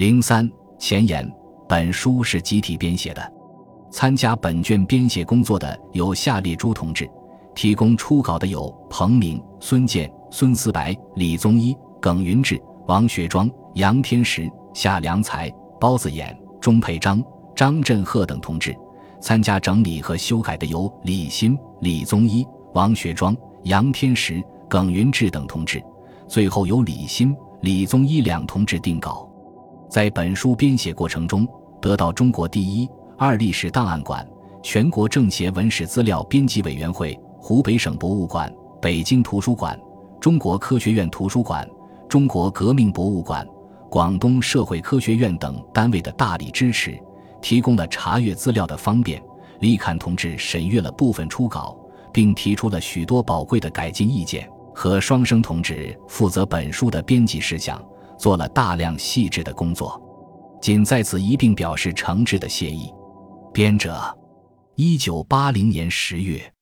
零三前言：本书是集体编写的，参加本卷编写工作的有下列诸同志，提供初稿的有彭明、孙健、孙思白、李宗一、耿云志、王学庄、杨天石、夏良才、包子眼、钟佩章、张振鹤等同志；参加整理和修改的有李新、李宗一、王学庄、杨天石、耿云志等同志；最后由李新、李宗一两同志定稿。在本书编写过程中，得到中国第一、二历史档案馆、全国政协文史资料编辑委员会、湖北省博物馆、北京图书馆、中国科学院图书馆、中国革命博物馆、广东社会科学院等单位的大力支持，提供了查阅资料的方便。李侃同志审阅了部分初稿，并提出了许多宝贵的改进意见，和双生同志负责本书的编辑事项。做了大量细致的工作，仅在此一并表示诚挚的谢意。编者，一九八零年十月。